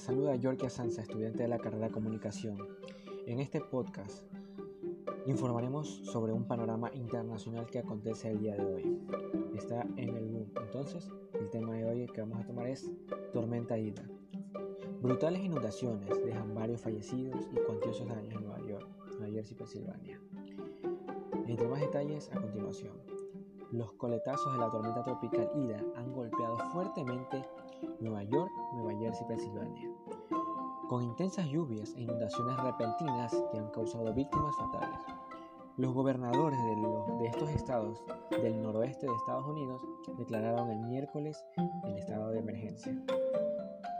Les saluda Yorkia Sanza, estudiante de la carrera de Comunicación. En este podcast informaremos sobre un panorama internacional que acontece el día de hoy. Está en el boom. Entonces, el tema de hoy que vamos a tomar es Tormenta Ida. Brutales inundaciones dejan varios fallecidos y cuantiosos daños en Nueva York, Nueva Jersey Pensilvania. Entre más detalles a continuación. Los coletazos de la tormenta tropical Ida han golpeado Jersey Pensilvania, con intensas lluvias e inundaciones repentinas que han causado víctimas fatales. Los gobernadores de, estos estados del noroeste de Estados Unidos declararon el miércoles el estado de emergencia.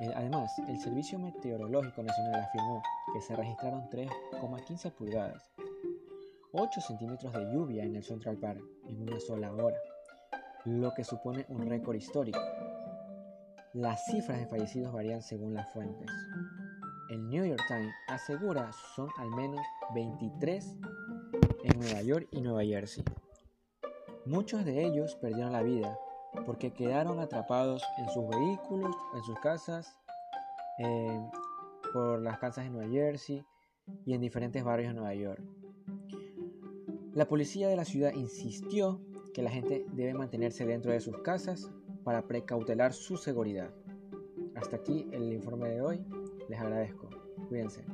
Eh, además, el Servicio Meteorológico Nacional afirmó que se registraron 3,15 pulgadas, 8 centímetros de lluvia en el Central Park en una sola hora, lo que supone un récord histórico. Las cifras de fallecidos varían según las fuentes. El New York Times asegura son al menos 23 en Nueva York y Nueva Jersey. Muchos de ellos perdieron la vida porque quedaron atrapados en sus vehículos, en sus casas, eh, por las casas de Nueva Jersey y en diferentes barrios de Nueva York. La policía de la ciudad insistió que la gente debe mantenerse dentro de sus casas para precautelar su seguridad. Hasta aquí el informe de hoy. Les agradezco. Cuídense.